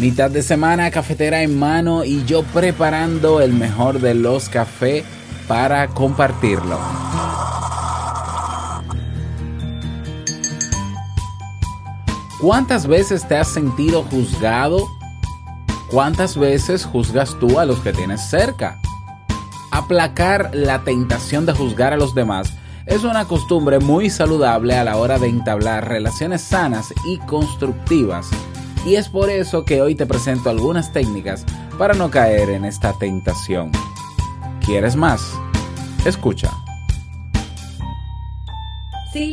Mitad de semana, cafetera en mano y yo preparando el mejor de los cafés para compartirlo. ¿Cuántas veces te has sentido juzgado? ¿Cuántas veces juzgas tú a los que tienes cerca? Aplacar la tentación de juzgar a los demás es una costumbre muy saludable a la hora de entablar relaciones sanas y constructivas. Y es por eso que hoy te presento algunas técnicas para no caer en esta tentación. ¿Quieres más? Escucha. Si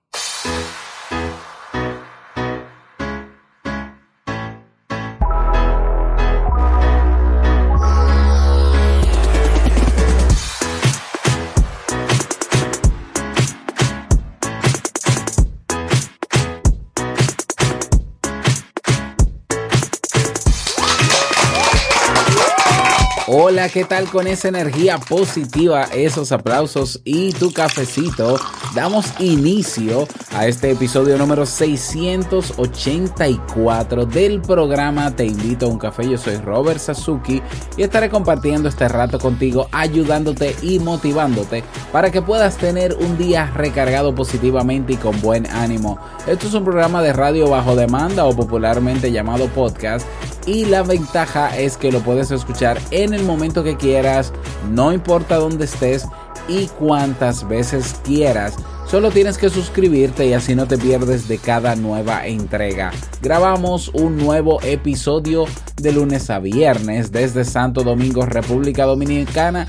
¿Qué tal con esa energía positiva, esos aplausos y tu cafecito? Damos inicio a este episodio número 684 del programa Te invito a un café. Yo soy Robert Sasuki y estaré compartiendo este rato contigo, ayudándote y motivándote para que puedas tener un día recargado positivamente y con buen ánimo. Esto es un programa de radio bajo demanda o popularmente llamado podcast y la ventaja es que lo puedes escuchar en el momento que quieras, no importa dónde estés y cuantas veces quieras. Solo tienes que suscribirte y así no te pierdes de cada nueva entrega. Grabamos un nuevo episodio de lunes a viernes desde Santo Domingo, República Dominicana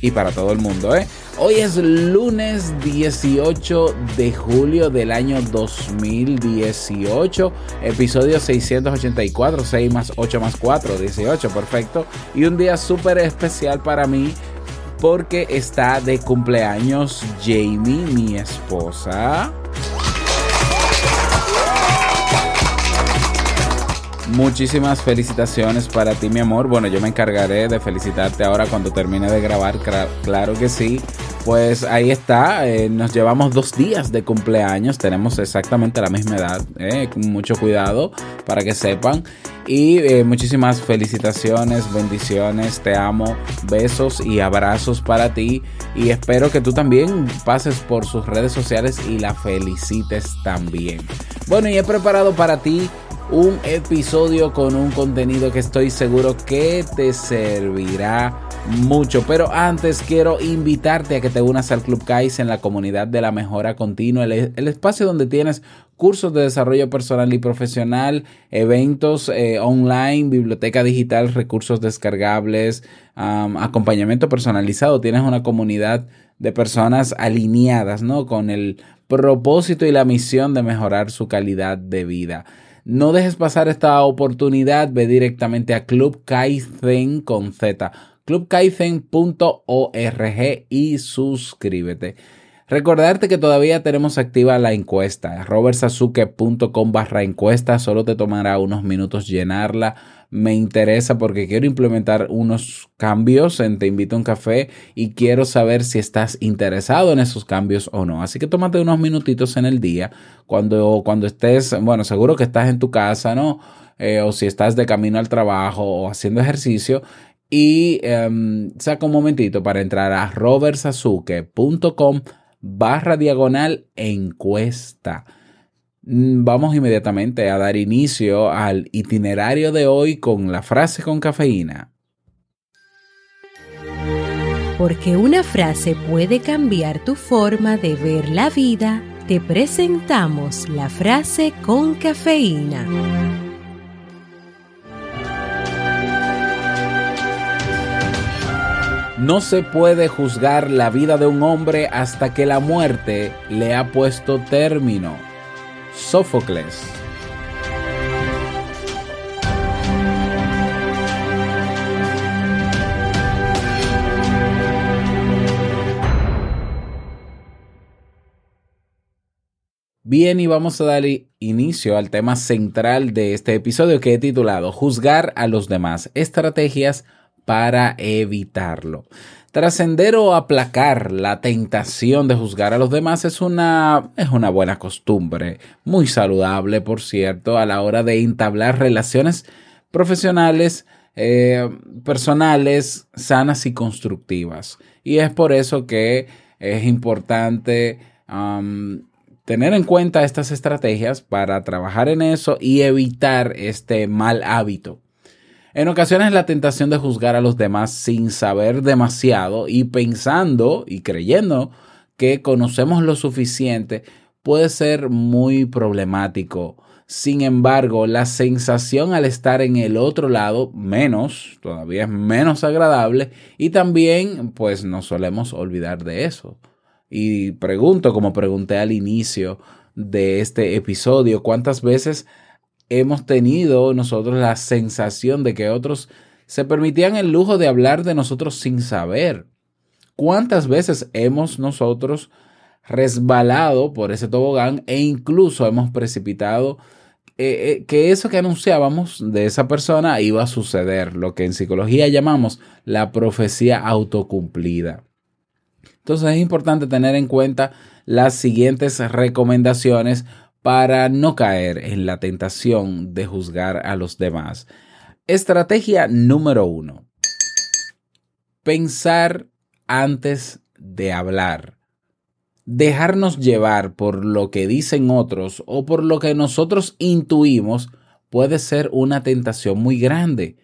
y para todo el mundo, ¿eh? Hoy es lunes 18 de julio del año 2018, episodio 684, 6 más 8 más 4, 18, perfecto. Y un día súper especial para mí porque está de cumpleaños Jamie, mi esposa. Muchísimas felicitaciones para ti, mi amor. Bueno, yo me encargaré de felicitarte ahora cuando termine de grabar, Cla- claro que sí. Pues ahí está, eh, nos llevamos dos días de cumpleaños, tenemos exactamente la misma edad, eh, con mucho cuidado para que sepan. Y eh, muchísimas felicitaciones, bendiciones, te amo, besos y abrazos para ti. Y espero que tú también pases por sus redes sociales y la felicites también. Bueno, y he preparado para ti un episodio con un contenido que estoy seguro que te servirá mucho. Pero antes quiero invitarte a que te unas al Club Kais en la comunidad de la mejora continua, el, espacio donde tienes cursos de desarrollo personal y profesional, eventos eh, online, biblioteca digital, recursos descargables, acompañamiento personalizado. Tienes una comunidad de personas alineadas, ¿no? Con el propósito y la misión de mejorar su calidad de vida. No dejes pasar esta oportunidad, ve directamente a Club Kaizen con Z, clubkaizen.org y suscríbete. Recordarte que todavía tenemos activa la encuesta, robertsazuke.com barra encuesta, solo te tomará unos minutos llenarla. Me interesa porque quiero implementar unos cambios en Te invito a un café y quiero saber si estás interesado en esos cambios o no. Así que tómate unos minutitos en el día cuando, cuando estés, bueno, seguro que estás en tu casa, ¿no? Eh, o si estás de camino al trabajo o haciendo ejercicio y um, saca un momentito para entrar a robertsazuke.com barra diagonal encuesta. Vamos inmediatamente a dar inicio al itinerario de hoy con la frase con cafeína. Porque una frase puede cambiar tu forma de ver la vida, te presentamos la frase con cafeína. No se puede juzgar la vida de un hombre hasta que la muerte le ha puesto término. Sófocles. Bien, y vamos a dar inicio al tema central de este episodio que he titulado Juzgar a los demás, estrategias para evitarlo. Trascender o aplacar la tentación de juzgar a los demás es una, es una buena costumbre, muy saludable, por cierto, a la hora de entablar relaciones profesionales, eh, personales, sanas y constructivas. Y es por eso que es importante tener en cuenta estas estrategias para trabajar en eso y evitar este mal hábito. En ocasiones la tentación de juzgar a los demás sin saber demasiado y pensando y creyendo que conocemos lo suficiente puede ser muy problemático. Sin embargo, la sensación al estar en el otro lado menos, todavía es menos agradable y también pues nos solemos olvidar de eso. Y pregunto, como pregunté al inicio de este episodio, ¿cuántas veces hemos tenido nosotros la sensación de que otros se permitían el lujo de hablar de nosotros sin saber. ¿Cuántas veces hemos nosotros resbalado por ese tobogán e incluso hemos precipitado eh, eh, que eso que anunciábamos de esa persona iba a suceder, lo que en psicología llamamos la profecía autocumplida? Entonces es importante tener en cuenta las siguientes recomendaciones para no caer en la tentación de juzgar a los demás. Estrategia número uno. Pensar antes de hablar. Dejarnos llevar por lo que dicen otros o por lo que nosotros intuimos puede ser una tentación muy grande.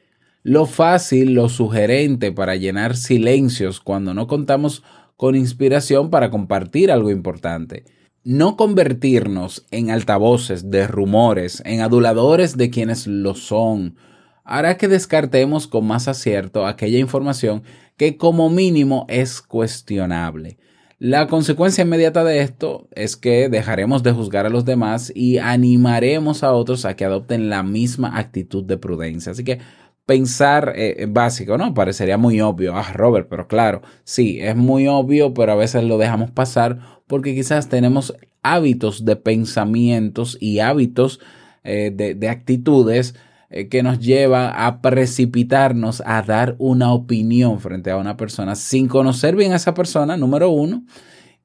Lo fácil, lo sugerente para llenar silencios cuando no contamos con inspiración para compartir algo importante no convertirnos en altavoces de rumores, en aduladores de quienes lo son, hará que descartemos con más acierto aquella información que como mínimo es cuestionable. La consecuencia inmediata de esto es que dejaremos de juzgar a los demás y animaremos a otros a que adopten la misma actitud de prudencia. Así que pensar eh, básico, ¿no? Parecería muy obvio. Ah, Robert, pero claro, sí, es muy obvio, pero a veces lo dejamos pasar porque quizás tenemos hábitos de pensamientos y hábitos eh, de, actitudes eh, que nos llevan a precipitarnos a dar una opinión frente a una persona sin conocer bien a esa persona, número uno,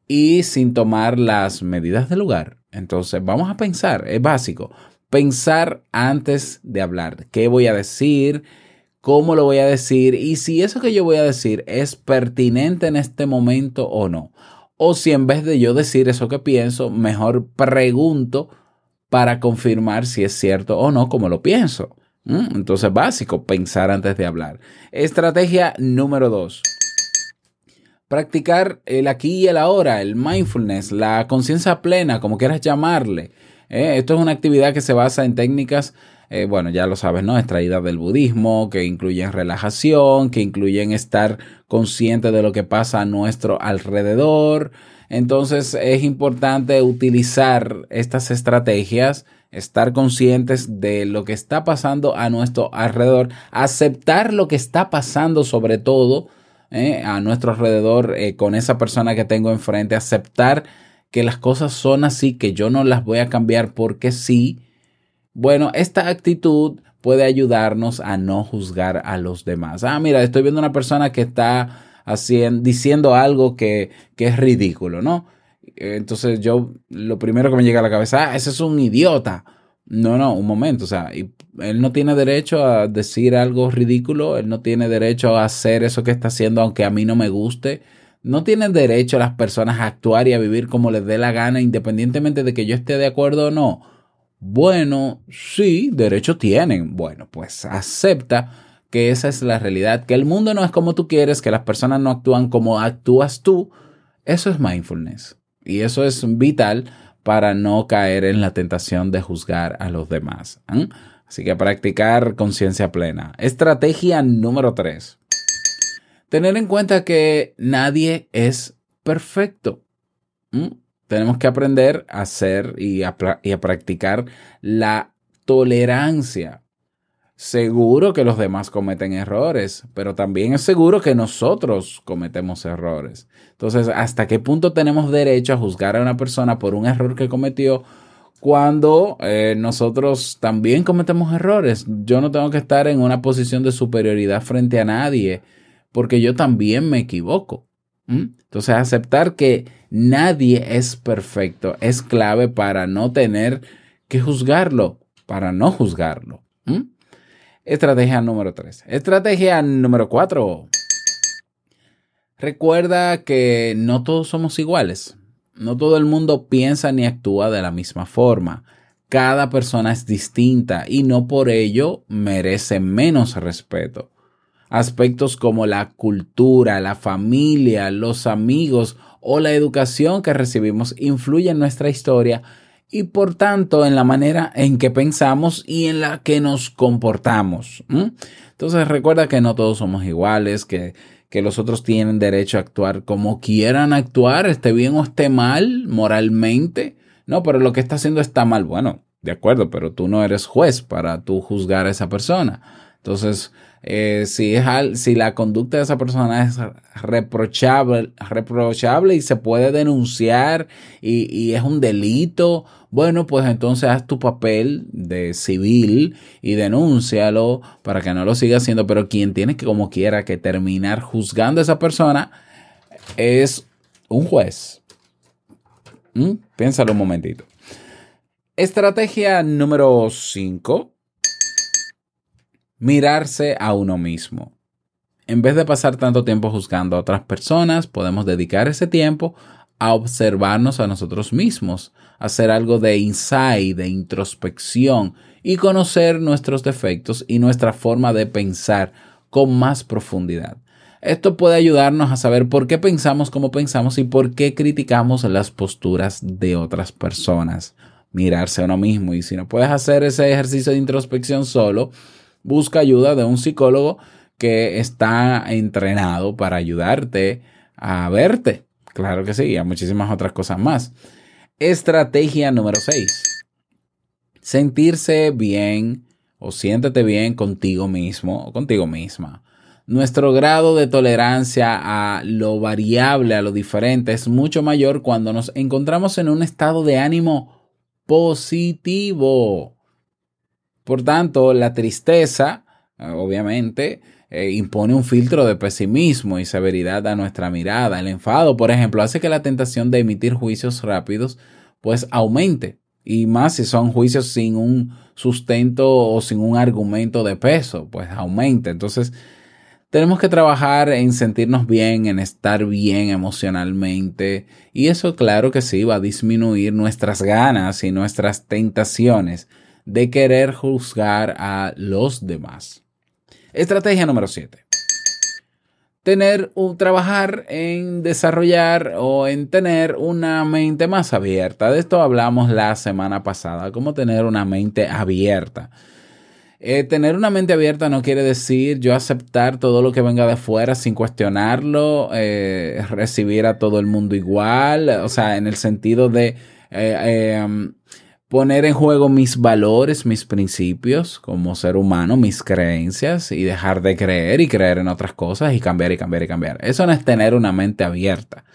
y sin tomar las medidas del lugar. Entonces, vamos a pensar, es básico pensar antes de hablar. ¿Qué voy a decir? ¿Cómo lo voy a decir? Y si eso que yo voy a decir es pertinente en este momento o no. O si en vez de yo decir eso que pienso, mejor pregunto para confirmar si es cierto o no como lo pienso. ¿Mm? Entonces, básico, pensar antes de hablar. Estrategia número dos. Practicar el aquí y el ahora, el mindfulness, la conciencia plena, como quieras llamarle. ¿Eh? esto es una actividad que se basa en técnicas, eh, bueno, ya lo sabes, ¿no? Extraídas del budismo, que incluyen relajación, que incluyen estar consciente de lo que pasa a nuestro alrededor. Entonces es importante utilizar estas estrategias, estar conscientes de lo que está pasando a nuestro alrededor, aceptar lo que está pasando sobre todo ¿eh? a nuestro alrededor con esa persona que tengo enfrente, aceptar que las cosas son así, que yo no las voy a cambiar porque sí, bueno, esta actitud puede ayudarnos a no juzgar a los demás. Ah, mira, estoy viendo una persona que está haciendo, diciendo algo que, que es ridículo, ¿no? Entonces yo, lo primero que me llega a la cabeza, ah, ese es un idiota. No, no, un momento, o sea, él no tiene derecho a decir algo ridículo, él no tiene derecho a hacer eso que está haciendo aunque a mí no me guste. ¿No tienen derecho las personas a actuar y a vivir como les dé la gana independientemente de que yo esté de acuerdo o no? Bueno, sí, derecho tienen. Bueno, pues acepta que esa es la realidad, que el mundo no es como tú quieres, que las personas no actúan como actúas tú. Eso es mindfulness. Y eso es vital para no caer en la tentación de juzgar a los demás. Así que practicar conciencia plena. Estrategia número 3 Tener en cuenta que nadie es perfecto. Tenemos que aprender a hacer y a, y a practicar la tolerancia. Seguro que los demás cometen errores, pero también es seguro que nosotros cometemos errores. Entonces, ¿hasta qué punto tenemos derecho a juzgar a una persona por un error que cometió cuando eh, nosotros también cometemos errores? Yo no tengo que estar en una posición de superioridad frente a nadie, porque yo también me equivoco. Entonces, aceptar que nadie es perfecto es clave para no tener que juzgarlo, para no juzgarlo. Estrategia número 3. Estrategia número 4. Recuerda que no todos somos iguales. No todo el mundo piensa ni actúa de la misma forma. Cada persona es distinta y no por ello merece menos respeto. Aspectos como la cultura, la familia, los amigos o la educación que recibimos influyen en nuestra historia y por tanto en la manera en que pensamos y en la que nos comportamos. Entonces recuerda que no todos somos iguales, que, que los otros tienen derecho a actuar como quieran actuar, esté bien o esté mal moralmente. No, pero lo que está haciendo está mal. Bueno, de acuerdo, pero tú no eres juez para tú juzgar a esa persona. Entonces, eh, si, es si la conducta de esa persona es reprochable, reprochable y se puede denunciar y, y, es un delito, bueno, pues entonces haz tu papel de civil y denúncialo para que no lo siga haciendo, pero quien tiene que como quiera que terminar juzgando a esa persona es un juez. ¿Mm? Piénsalo un momentito. Estrategia número 5 mirarse a uno mismo. En vez de pasar tanto tiempo juzgando a otras personas, podemos dedicar ese tiempo a observarnos a nosotros mismos, hacer algo de insight, de introspección y conocer nuestros defectos y nuestra forma de pensar con más profundidad. Esto puede ayudarnos a saber por qué pensamos como pensamos y por qué criticamos las posturas de otras personas. Mirarse a uno mismo y si no puedes hacer ese ejercicio de introspección solo, busca ayuda de un psicólogo que está entrenado para ayudarte a verte. Claro que sí, y a muchísimas otras cosas más. Estrategia número 6. Sentirse bien o siéntete bien contigo mismo o contigo misma. Nuestro grado de tolerancia a lo variable, a lo diferente, es mucho mayor cuando nos encontramos en un estado de ánimo positivo. Por tanto, la tristeza, eh, obviamente, eh, impone un filtro de pesimismo y severidad a nuestra mirada. El enfado, por ejemplo, hace que la tentación de emitir juicios rápidos pues aumente. Y más si son juicios sin un sustento o sin un argumento de peso, pues aumente. Entonces, tenemos que trabajar en sentirnos bien, en estar bien emocionalmente. Y eso claro que sí va a disminuir nuestras ganas y nuestras tentaciones de querer juzgar a los demás. Estrategia número 7. Tener un trabajar en desarrollar o en tener una mente más abierta. De esto hablamos la semana pasada, cómo tener una mente abierta. Eh, tener una mente abierta no quiere decir yo aceptar todo lo que venga de fuera sin cuestionarlo, eh, recibir a todo el mundo igual, o sea, en el sentido de eh, em, poner en juego mis valores, mis principios como ser humano, mis creencias y dejar de creer y creer en otras cosas y cambiar y cambiar y cambiar. Eso no es tener una mente abierta.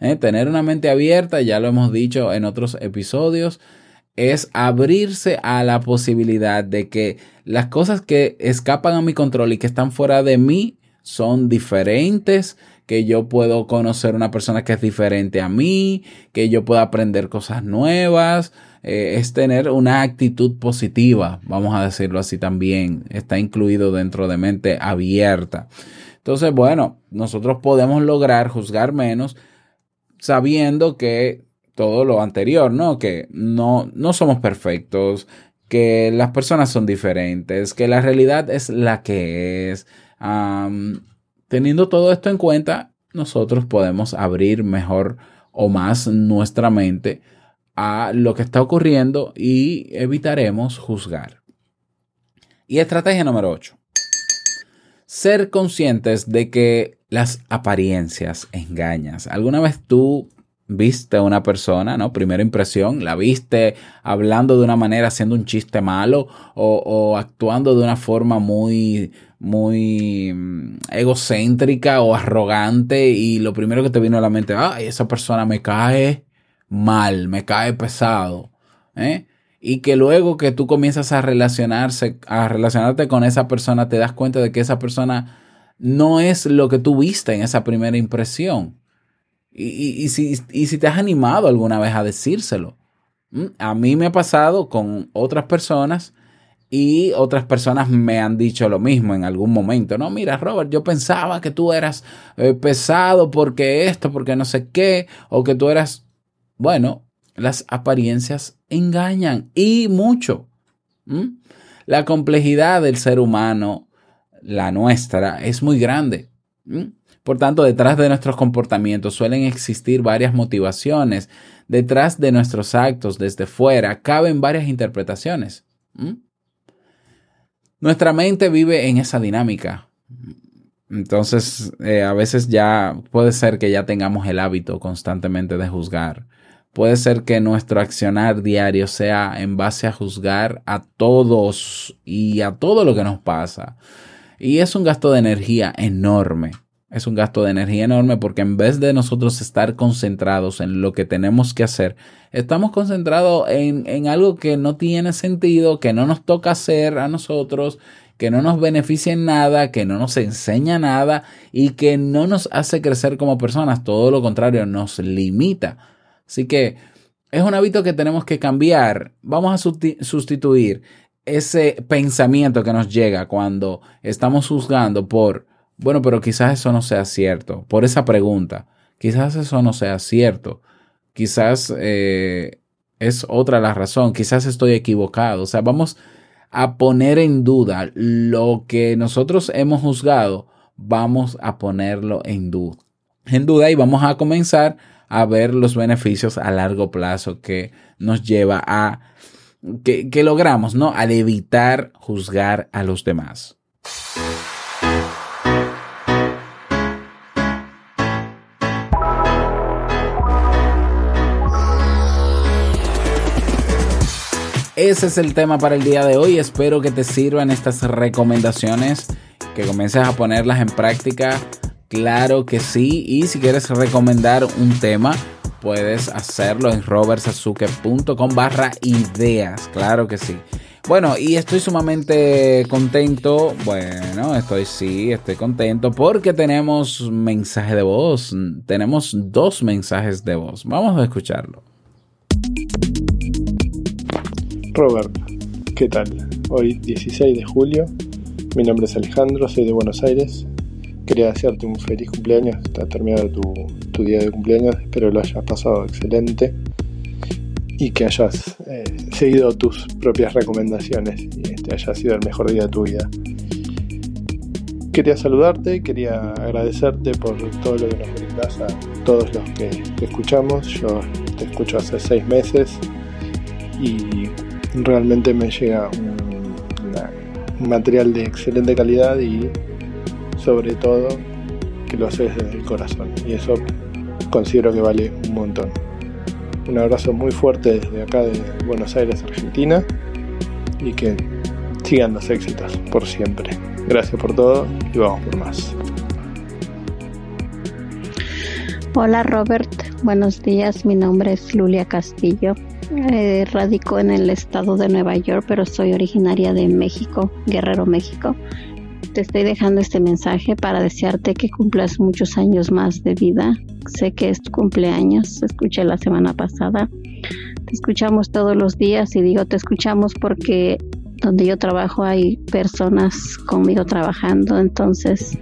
¿eh? Tener una mente abierta, ya lo hemos dicho en otros episodios, es abrirse a la posibilidad de que las cosas que escapan a mi control y que están fuera de mí son diferentes, que yo puedo conocer una persona que es diferente a mí, que yo puedo aprender cosas nuevas, eh, es tener una actitud positiva, vamos a decirlo así también, está incluido dentro de mente abierta. Entonces, bueno, nosotros podemos lograr juzgar menos sabiendo que todo lo anterior, ¿no? Que no, no somos perfectos, que las personas son diferentes, que la realidad es la que es. teniendo todo esto en cuenta, nosotros podemos abrir mejor o más nuestra mente a lo que está ocurriendo y evitaremos juzgar. Y estrategia número 8. ser conscientes de que las apariencias engañan. ¿Alguna vez tú viste a una persona, ¿no? Primera impresión, la viste hablando de una manera, haciendo un chiste malo o, o actuando de una forma muy, muy mm, egocéntrica o arrogante y lo primero que te vino a la mente, ay, esa persona me cae mal, me cae pesado, ¿eh? Y que luego que tú comienzas a relacionarse, a relacionarte con esa persona, te das cuenta de que esa persona no es lo que tú viste en esa primera impresión. Y, y, si, y si te has animado alguna vez a decírselo. A mí me ha pasado con otras personas y otras personas me han dicho lo mismo en algún momento. No, mira, Robert, yo pensaba que tú eras eh, pesado porque esto, porque no sé qué, o que tú eras... Bueno, las apariencias engañan y mucho. La complejidad del ser humano, la nuestra, es muy grande. Por tanto, detrás de nuestros comportamientos suelen existir varias motivaciones. Detrás de nuestros actos desde fuera caben varias interpretaciones. Nuestra mente vive en esa dinámica. Entonces, eh, a veces ya puede ser que ya tengamos el hábito constantemente de juzgar. Puede ser que nuestro accionar diario sea en base a juzgar a todos y a todo lo que nos pasa. Y es un gasto de energía enorme. Es un gasto de energía enorme porque en vez de nosotros estar concentrados en lo que tenemos que hacer, estamos concentrados en, en algo que no tiene sentido, que no nos toca hacer a nosotros, que no nos beneficia en nada, que no nos enseña nada y que no nos hace crecer como personas. Todo lo contrario, nos limita. Así que es un hábito que tenemos que cambiar. Vamos a sustituir ese pensamiento que nos llega cuando estamos juzgando por, bueno, pero quizás eso no sea cierto, por esa pregunta. Quizás eso no sea cierto. Quizás eh, es otra la razón. Quizás estoy equivocado. O sea, vamos a poner en duda lo que nosotros hemos juzgado. Vamos a ponerlo en duda. En duda y vamos a comenzar a ver los beneficios a largo plazo que nos lleva a que, que logramos, ¿no? Al evitar juzgar a los demás. Ese es el tema para el día de hoy. Espero que te sirvan estas recomendaciones, que comiences a ponerlas en práctica Claro que sí. Y si quieres recomendar un tema, puedes hacerlo en robertsazuke.com barra ideas. Claro que sí. Bueno, y estoy sumamente contento. Bueno, estoy sí, estoy contento porque tenemos mensaje de voz. Tenemos dos mensajes de voz. Vamos a escucharlo. Robert, ¿qué tal? Hoy 16 de julio. Mi nombre es Alejandro, soy de Buenos Aires Quería desearte un feliz cumpleaños, está terminado tu, día de cumpleaños, espero lo hayas pasado excelente y que hayas eh, seguido tus propias recomendaciones y este haya sido el mejor día de tu vida. Quería saludarte, quería agradecerte por todo lo que nos brindas a todos los que te escuchamos. Yo te escucho hace seis meses y realmente me llega un material de excelente calidad y sobre todo que lo haces desde el corazón y eso considero que vale un montón. Un abrazo muy fuerte desde acá de Buenos Aires, Argentina y que sigan los éxitos por siempre. Gracias por todo y vamos por más. Hola Robert, buenos días. Mi nombre es Lulia Castillo. Eh, radico en el estado de Nueva York, pero soy originaria de México, Guerrero, México te estoy dejando este mensaje para desearte que cumplas muchos años más de vida. Sé que es tu cumpleaños, escuché la semana pasada. Te escuchamos todos los días y digo te escuchamos porque donde yo trabajo hay personas conmigo trabajando, entonces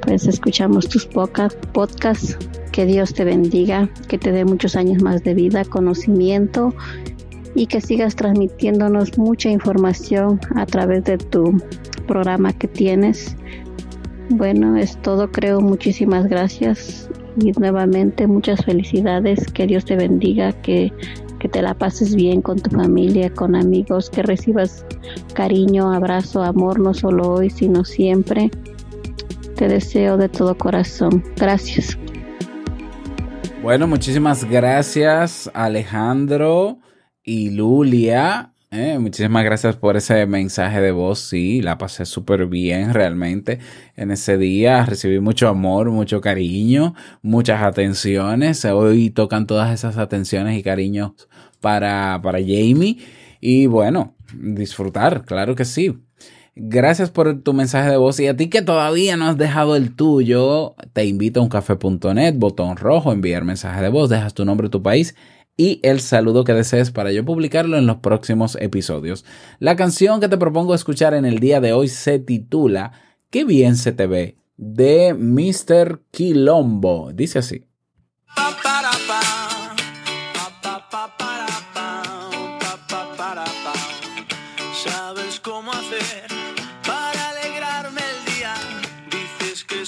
pues escuchamos tus podcasts. Que Dios te bendiga, que te dé muchos años más de vida, conocimiento y que sigas transmitiéndonos mucha información a través de tu programa que tienes. Bueno, es todo, creo. Muchísimas gracias y nuevamente muchas felicidades. Que Dios te bendiga, que, que te la pases bien con tu familia, con amigos, que recibas cariño, abrazo, amor, no solo hoy, sino siempre. te deseo de todo corazón. Gracias. Bueno, muchísimas gracias Alejandro y Lulia. Eh, muchísimas gracias por ese mensaje de voz. Sí, la pasé súper bien realmente en ese día. Recibí mucho amor, mucho cariño, muchas atenciones. Hoy tocan todas esas atenciones y cariños para, para Jamie. Y bueno, disfrutar, claro que sí. Gracias por tu mensaje de voz y a ti que todavía no has dejado el tuyo, te invito a uncafe.net, botón rojo, enviar mensaje de voz, dejas tu nombre, tu país y el saludo que desees para yo publicarlo en los próximos episodios. La canción que te propongo escuchar en el día de hoy se titula Qué bien se te ve de Mr. Quilombo. Dice así. Sabes cómo hacer para alegrarme el día. Dices que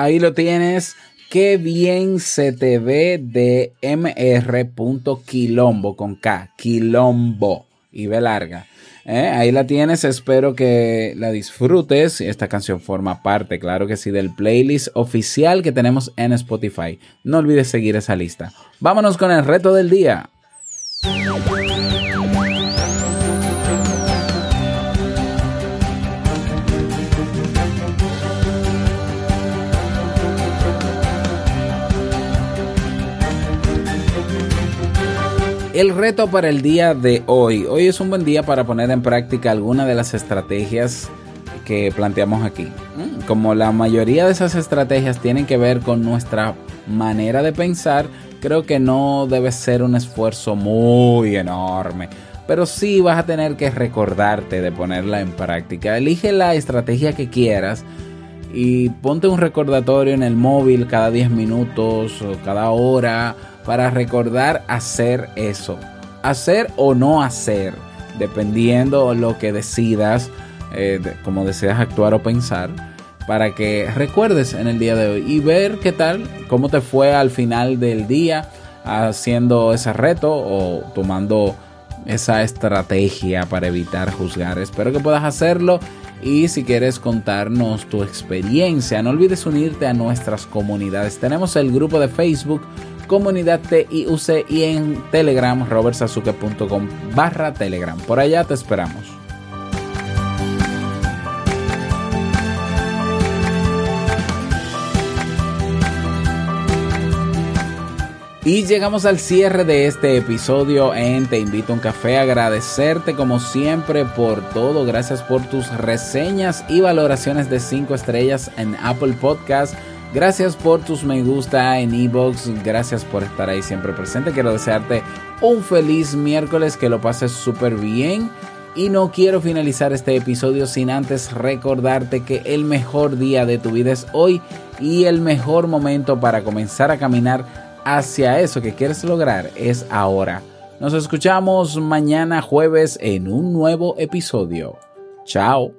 Ahí lo tienes. Qué bien se te ve de mr.quilombo con K. Quilombo. Y ve larga. Eh, Ahí la tienes. Espero que la disfrutes. Esta canción forma parte, claro que sí, del playlist oficial que tenemos en Spotify. No olvides seguir esa lista. Vámonos con el reto del día. El reto para el día de hoy. Hoy es un buen día para poner en práctica alguna de las estrategias que planteamos aquí. Mm, Como la mayoría de esas estrategias tienen que ver con nuestra manera de pensar, creo que no debe ser un esfuerzo muy enorme. Pero sí vas a tener que recordarte de ponerla en práctica. Elige la estrategia que quieras y ponte un recordatorio en el móvil cada 10 minutos o cada hora para recordar hacer eso. Hacer o no hacer, dependiendo lo que decidas, eh, como deseas actuar o pensar, para que recuerdes en el día de hoy y ver qué tal, cómo te fue al final del día haciendo ese reto o tomando esa estrategia para evitar juzgar. Espero que puedas hacerlo y si quieres contarnos tu experiencia, no olvides unirte a nuestras comunidades. Tenemos el grupo de Facebook Comunidad TIUC y en Telegram robertsazuke.com barra Telegram. Por allá te esperamos. Y llegamos al cierre de este episodio en Te invito a un café. Agradecerte como siempre por todo. Gracias por tus reseñas y valoraciones de 5 estrellas en Apple Podcast. Gracias por tus me gusta en Evox. Gracias por estar ahí siempre presente. Quiero desearte un feliz miércoles, que lo pases súper bien. Y no quiero finalizar este episodio sin antes recordarte que el mejor día de tu vida es hoy y el mejor momento para comenzar a caminar hacia eso que quieres lograr es ahora. Nos escuchamos mañana jueves en un nuevo episodio. Chao.